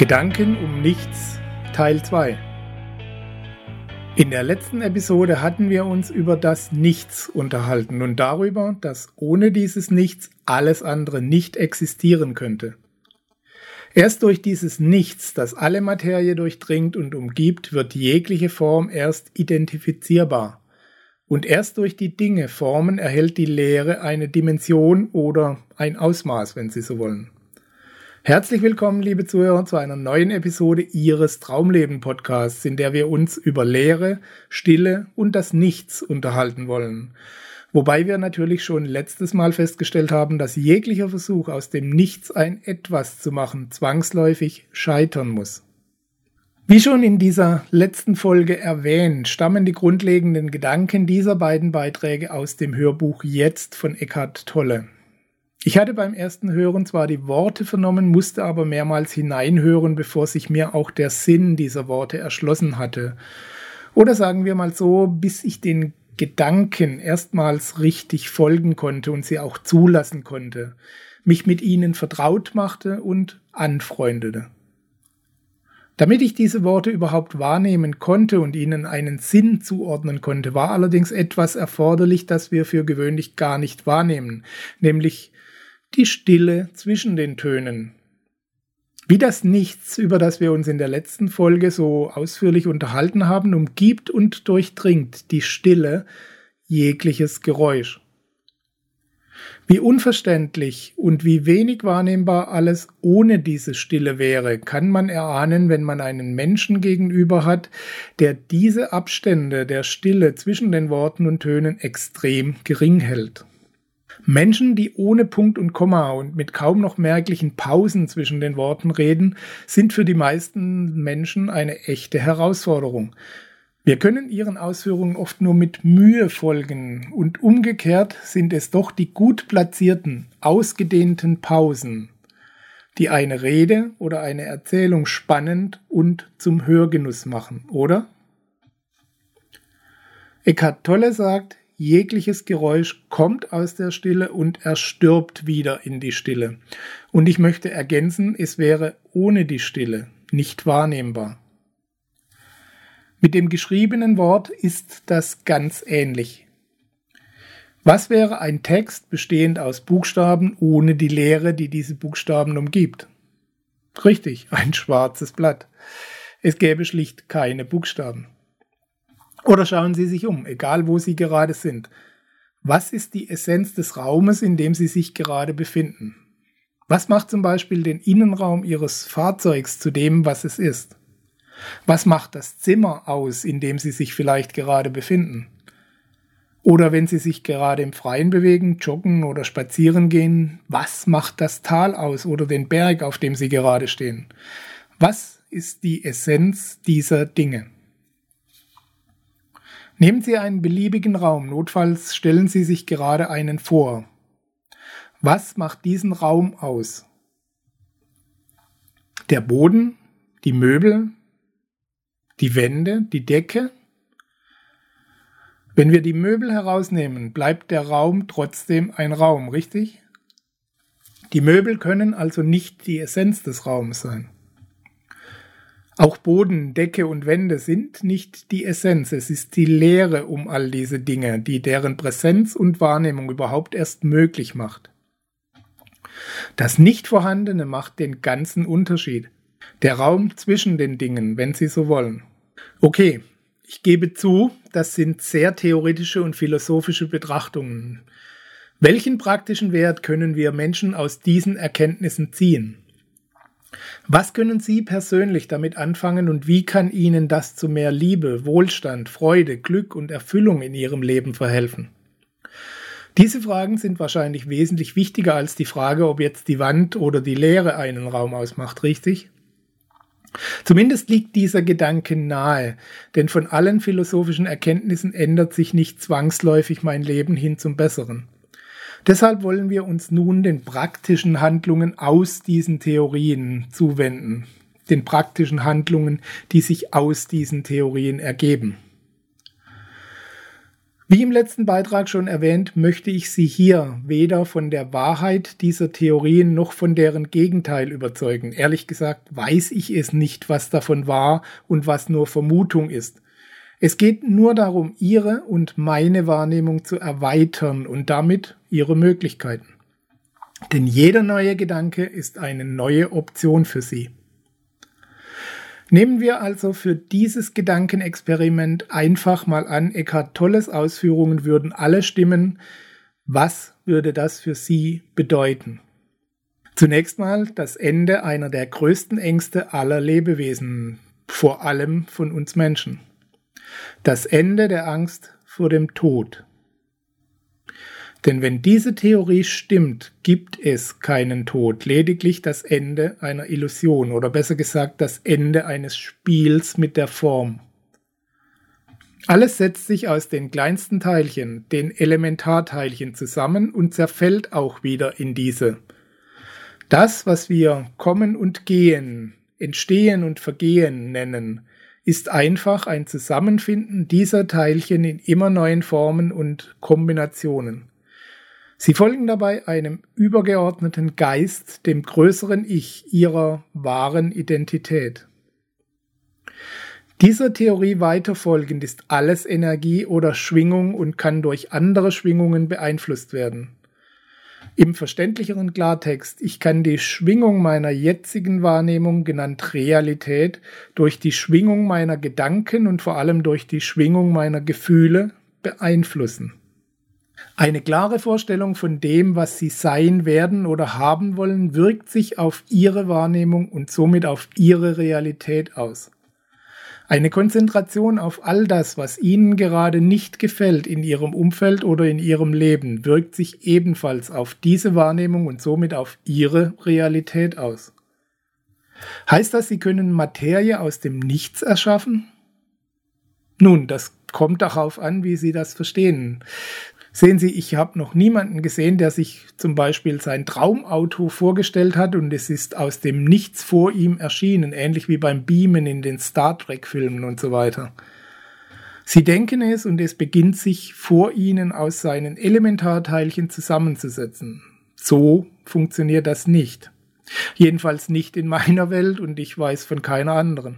Gedanken um nichts Teil 2 In der letzten Episode hatten wir uns über das Nichts unterhalten und darüber, dass ohne dieses Nichts alles andere nicht existieren könnte. Erst durch dieses Nichts, das alle Materie durchdringt und umgibt, wird jegliche Form erst identifizierbar. Und erst durch die Dinge Formen erhält die Lehre eine Dimension oder ein Ausmaß, wenn Sie so wollen. Herzlich willkommen, liebe Zuhörer, zu einer neuen Episode Ihres Traumleben-Podcasts, in der wir uns über Leere, Stille und das Nichts unterhalten wollen. Wobei wir natürlich schon letztes Mal festgestellt haben, dass jeglicher Versuch aus dem Nichts ein Etwas zu machen zwangsläufig scheitern muss. Wie schon in dieser letzten Folge erwähnt, stammen die grundlegenden Gedanken dieser beiden Beiträge aus dem Hörbuch Jetzt von Eckhart Tolle. Ich hatte beim ersten Hören zwar die Worte vernommen, musste aber mehrmals hineinhören, bevor sich mir auch der Sinn dieser Worte erschlossen hatte. Oder sagen wir mal so, bis ich den Gedanken erstmals richtig folgen konnte und sie auch zulassen konnte, mich mit ihnen vertraut machte und anfreundete. Damit ich diese Worte überhaupt wahrnehmen konnte und ihnen einen Sinn zuordnen konnte, war allerdings etwas erforderlich, das wir für gewöhnlich gar nicht wahrnehmen, nämlich die Stille zwischen den Tönen. Wie das Nichts, über das wir uns in der letzten Folge so ausführlich unterhalten haben, umgibt und durchdringt die Stille jegliches Geräusch. Wie unverständlich und wie wenig wahrnehmbar alles ohne diese Stille wäre, kann man erahnen, wenn man einen Menschen gegenüber hat, der diese Abstände der Stille zwischen den Worten und Tönen extrem gering hält. Menschen, die ohne Punkt und Komma und mit kaum noch merklichen Pausen zwischen den Worten reden, sind für die meisten Menschen eine echte Herausforderung. Wir können ihren Ausführungen oft nur mit Mühe folgen und umgekehrt sind es doch die gut platzierten, ausgedehnten Pausen, die eine Rede oder eine Erzählung spannend und zum Hörgenuss machen, oder? Eckhart Tolle sagt, jegliches Geräusch kommt aus der Stille und erstirbt wieder in die Stille. Und ich möchte ergänzen, es wäre ohne die Stille nicht wahrnehmbar. Mit dem geschriebenen Wort ist das ganz ähnlich. Was wäre ein Text bestehend aus Buchstaben ohne die Leere, die diese Buchstaben umgibt? Richtig, ein schwarzes Blatt. Es gäbe schlicht keine Buchstaben. Oder schauen Sie sich um, egal wo Sie gerade sind. Was ist die Essenz des Raumes, in dem Sie sich gerade befinden? Was macht zum Beispiel den Innenraum Ihres Fahrzeugs zu dem, was es ist? Was macht das Zimmer aus, in dem Sie sich vielleicht gerade befinden? Oder wenn Sie sich gerade im Freien bewegen, joggen oder spazieren gehen, was macht das Tal aus oder den Berg, auf dem Sie gerade stehen? Was ist die Essenz dieser Dinge? Nehmen Sie einen beliebigen Raum, notfalls stellen Sie sich gerade einen vor. Was macht diesen Raum aus? Der Boden, die Möbel, die Wände, die Decke? Wenn wir die Möbel herausnehmen, bleibt der Raum trotzdem ein Raum, richtig? Die Möbel können also nicht die Essenz des Raums sein. Auch Boden, Decke und Wände sind nicht die Essenz, es ist die Lehre um all diese Dinge, die deren Präsenz und Wahrnehmung überhaupt erst möglich macht. Das Nichtvorhandene macht den ganzen Unterschied. Der Raum zwischen den Dingen, wenn Sie so wollen. Okay, ich gebe zu, das sind sehr theoretische und philosophische Betrachtungen. Welchen praktischen Wert können wir Menschen aus diesen Erkenntnissen ziehen? Was können Sie persönlich damit anfangen und wie kann Ihnen das zu mehr Liebe, Wohlstand, Freude, Glück und Erfüllung in Ihrem Leben verhelfen? Diese Fragen sind wahrscheinlich wesentlich wichtiger als die Frage, ob jetzt die Wand oder die Leere einen Raum ausmacht, richtig? Zumindest liegt dieser Gedanke nahe, denn von allen philosophischen Erkenntnissen ändert sich nicht zwangsläufig mein Leben hin zum Besseren. Deshalb wollen wir uns nun den praktischen Handlungen aus diesen Theorien zuwenden, den praktischen Handlungen, die sich aus diesen Theorien ergeben. Wie im letzten Beitrag schon erwähnt, möchte ich Sie hier weder von der Wahrheit dieser Theorien noch von deren Gegenteil überzeugen. Ehrlich gesagt weiß ich es nicht, was davon wahr und was nur Vermutung ist. Es geht nur darum, Ihre und meine Wahrnehmung zu erweitern und damit Ihre Möglichkeiten. Denn jeder neue Gedanke ist eine neue Option für Sie. Nehmen wir also für dieses Gedankenexperiment einfach mal an, Eckhart Tolles Ausführungen würden alle stimmen. Was würde das für Sie bedeuten? Zunächst mal das Ende einer der größten Ängste aller Lebewesen, vor allem von uns Menschen. Das Ende der Angst vor dem Tod. Denn wenn diese Theorie stimmt, gibt es keinen Tod, lediglich das Ende einer Illusion oder besser gesagt das Ende eines Spiels mit der Form. Alles setzt sich aus den kleinsten Teilchen, den Elementarteilchen zusammen und zerfällt auch wieder in diese. Das, was wir Kommen und Gehen, Entstehen und Vergehen nennen, ist einfach ein Zusammenfinden dieser Teilchen in immer neuen Formen und Kombinationen. Sie folgen dabei einem übergeordneten Geist, dem größeren Ich ihrer wahren Identität. Dieser Theorie weiterfolgend ist alles Energie oder Schwingung und kann durch andere Schwingungen beeinflusst werden. Im verständlicheren Klartext, ich kann die Schwingung meiner jetzigen Wahrnehmung, genannt Realität, durch die Schwingung meiner Gedanken und vor allem durch die Schwingung meiner Gefühle beeinflussen. Eine klare Vorstellung von dem, was sie sein werden oder haben wollen, wirkt sich auf ihre Wahrnehmung und somit auf ihre Realität aus. Eine Konzentration auf all das, was ihnen gerade nicht gefällt in ihrem Umfeld oder in ihrem Leben, wirkt sich ebenfalls auf diese Wahrnehmung und somit auf ihre Realität aus. Heißt das, sie können Materie aus dem Nichts erschaffen? Nun, das kommt darauf an, wie Sie das verstehen. Sehen Sie, ich habe noch niemanden gesehen, der sich zum Beispiel sein Traumauto vorgestellt hat und es ist aus dem Nichts vor ihm erschienen, ähnlich wie beim Beamen in den Star Trek-Filmen und so weiter. Sie denken es und es beginnt sich vor ihnen aus seinen Elementarteilchen zusammenzusetzen. So funktioniert das nicht. Jedenfalls nicht in meiner Welt und ich weiß von keiner anderen.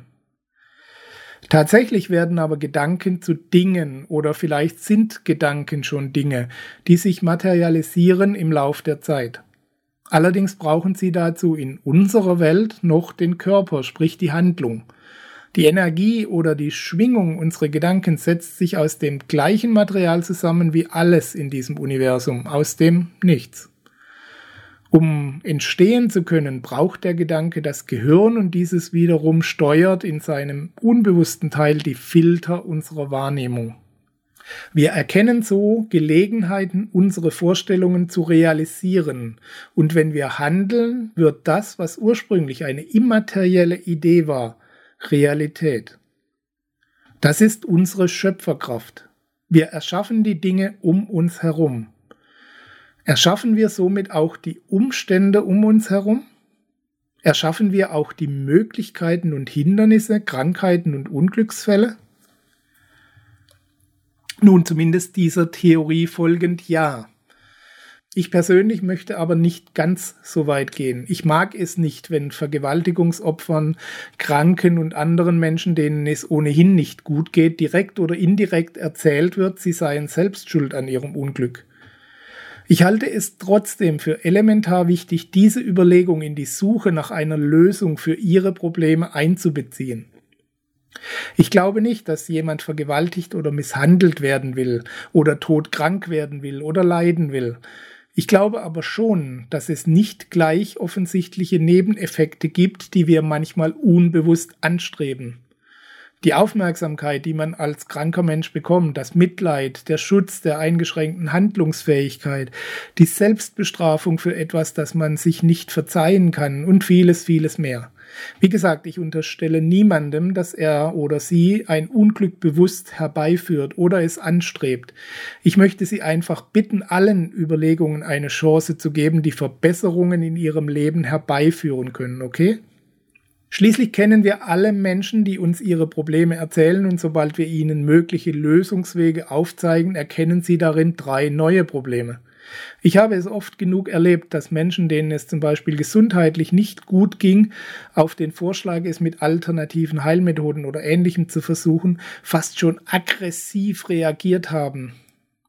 Tatsächlich werden aber Gedanken zu Dingen oder vielleicht sind Gedanken schon Dinge, die sich materialisieren im Lauf der Zeit. Allerdings brauchen sie dazu in unserer Welt noch den Körper, sprich die Handlung. Die Energie oder die Schwingung unserer Gedanken setzt sich aus dem gleichen Material zusammen wie alles in diesem Universum, aus dem Nichts. Um entstehen zu können, braucht der Gedanke das Gehirn und dieses wiederum steuert in seinem unbewussten Teil die Filter unserer Wahrnehmung. Wir erkennen so Gelegenheiten, unsere Vorstellungen zu realisieren. Und wenn wir handeln, wird das, was ursprünglich eine immaterielle Idee war, Realität. Das ist unsere Schöpferkraft. Wir erschaffen die Dinge um uns herum. Erschaffen wir somit auch die Umstände um uns herum? Erschaffen wir auch die Möglichkeiten und Hindernisse, Krankheiten und Unglücksfälle? Nun, zumindest dieser Theorie folgend ja. Ich persönlich möchte aber nicht ganz so weit gehen. Ich mag es nicht, wenn Vergewaltigungsopfern, Kranken und anderen Menschen, denen es ohnehin nicht gut geht, direkt oder indirekt erzählt wird, sie seien selbst schuld an ihrem Unglück. Ich halte es trotzdem für elementar wichtig, diese Überlegung in die Suche nach einer Lösung für Ihre Probleme einzubeziehen. Ich glaube nicht, dass jemand vergewaltigt oder misshandelt werden will oder todkrank werden will oder leiden will. Ich glaube aber schon, dass es nicht gleich offensichtliche Nebeneffekte gibt, die wir manchmal unbewusst anstreben. Die Aufmerksamkeit, die man als kranker Mensch bekommt, das Mitleid, der Schutz der eingeschränkten Handlungsfähigkeit, die Selbstbestrafung für etwas, das man sich nicht verzeihen kann und vieles, vieles mehr. Wie gesagt, ich unterstelle niemandem, dass er oder sie ein Unglück bewusst herbeiführt oder es anstrebt. Ich möchte Sie einfach bitten, allen Überlegungen eine Chance zu geben, die Verbesserungen in ihrem Leben herbeiführen können, okay? Schließlich kennen wir alle Menschen, die uns ihre Probleme erzählen und sobald wir ihnen mögliche Lösungswege aufzeigen, erkennen sie darin drei neue Probleme. Ich habe es oft genug erlebt, dass Menschen, denen es zum Beispiel gesundheitlich nicht gut ging, auf den Vorschlag, es mit alternativen Heilmethoden oder ähnlichem zu versuchen, fast schon aggressiv reagiert haben.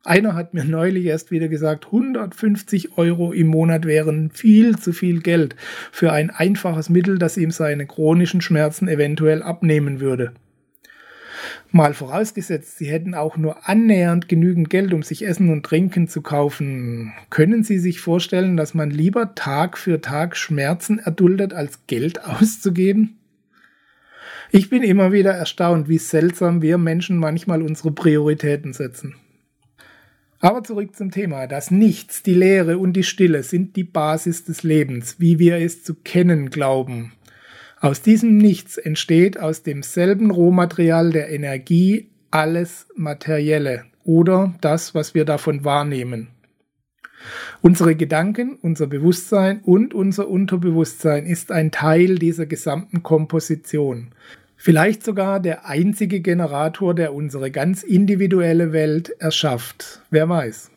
Einer hat mir neulich erst wieder gesagt, 150 Euro im Monat wären viel zu viel Geld für ein einfaches Mittel, das ihm seine chronischen Schmerzen eventuell abnehmen würde. Mal vorausgesetzt, Sie hätten auch nur annähernd genügend Geld, um sich Essen und Trinken zu kaufen. Können Sie sich vorstellen, dass man lieber Tag für Tag Schmerzen erduldet, als Geld auszugeben? Ich bin immer wieder erstaunt, wie seltsam wir Menschen manchmal unsere Prioritäten setzen. Aber zurück zum Thema. Das Nichts, die Leere und die Stille sind die Basis des Lebens, wie wir es zu kennen glauben. Aus diesem Nichts entsteht aus demselben Rohmaterial der Energie alles Materielle oder das, was wir davon wahrnehmen. Unsere Gedanken, unser Bewusstsein und unser Unterbewusstsein ist ein Teil dieser gesamten Komposition. Vielleicht sogar der einzige Generator, der unsere ganz individuelle Welt erschafft. Wer weiß.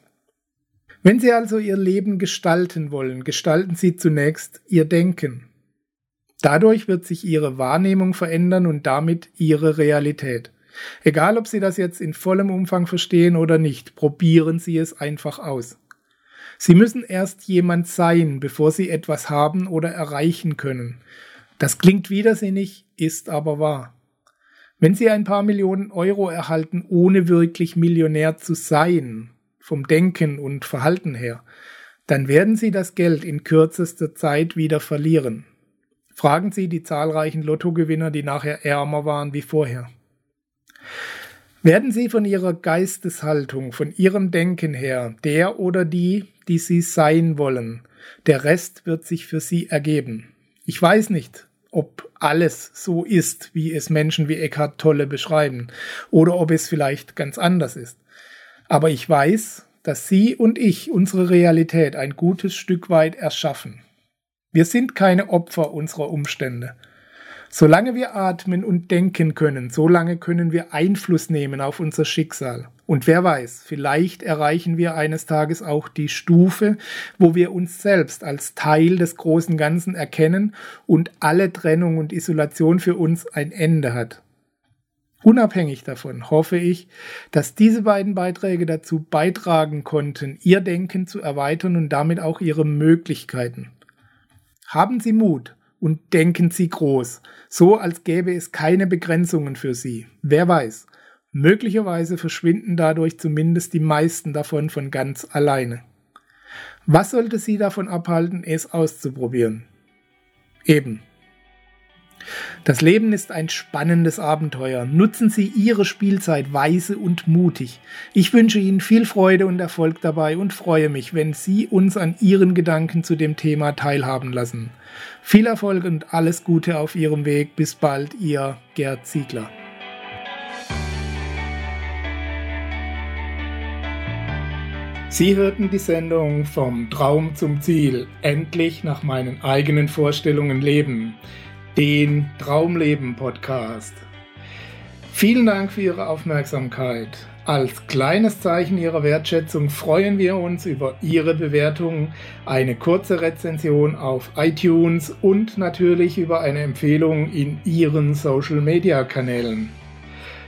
Wenn Sie also Ihr Leben gestalten wollen, gestalten Sie zunächst Ihr Denken. Dadurch wird sich Ihre Wahrnehmung verändern und damit Ihre Realität. Egal, ob Sie das jetzt in vollem Umfang verstehen oder nicht, probieren Sie es einfach aus. Sie müssen erst jemand sein, bevor Sie etwas haben oder erreichen können. Das klingt widersinnig, ist aber wahr. Wenn Sie ein paar Millionen Euro erhalten, ohne wirklich Millionär zu sein, vom Denken und Verhalten her, dann werden Sie das Geld in kürzester Zeit wieder verlieren. Fragen Sie die zahlreichen Lottogewinner, die nachher ärmer waren wie vorher. Werden Sie von Ihrer Geisteshaltung, von Ihrem Denken her der oder die, die Sie sein wollen, der Rest wird sich für Sie ergeben. Ich weiß nicht, ob alles so ist, wie es Menschen wie Eckhart Tolle beschreiben, oder ob es vielleicht ganz anders ist. Aber ich weiß, dass Sie und ich unsere Realität ein gutes Stück weit erschaffen. Wir sind keine Opfer unserer Umstände. Solange wir atmen und denken können, solange können wir Einfluss nehmen auf unser Schicksal. Und wer weiß, vielleicht erreichen wir eines Tages auch die Stufe, wo wir uns selbst als Teil des großen Ganzen erkennen und alle Trennung und Isolation für uns ein Ende hat. Unabhängig davon hoffe ich, dass diese beiden Beiträge dazu beitragen konnten, Ihr Denken zu erweitern und damit auch Ihre Möglichkeiten. Haben Sie Mut und denken Sie groß, so als gäbe es keine Begrenzungen für Sie. Wer weiß, möglicherweise verschwinden dadurch zumindest die meisten davon von ganz alleine. Was sollte Sie davon abhalten, es auszuprobieren? Eben, das Leben ist ein spannendes Abenteuer. Nutzen Sie Ihre Spielzeit weise und mutig. Ich wünsche Ihnen viel Freude und Erfolg dabei und freue mich, wenn Sie uns an Ihren Gedanken zu dem Thema teilhaben lassen. Viel Erfolg und alles Gute auf Ihrem Weg. Bis bald, Ihr Gerd Ziegler. Sie hörten die Sendung Vom Traum zum Ziel, endlich nach meinen eigenen Vorstellungen leben den Traumleben Podcast. Vielen Dank für Ihre Aufmerksamkeit. Als kleines Zeichen Ihrer Wertschätzung freuen wir uns über Ihre Bewertung, eine kurze Rezension auf iTunes und natürlich über eine Empfehlung in Ihren Social-Media-Kanälen.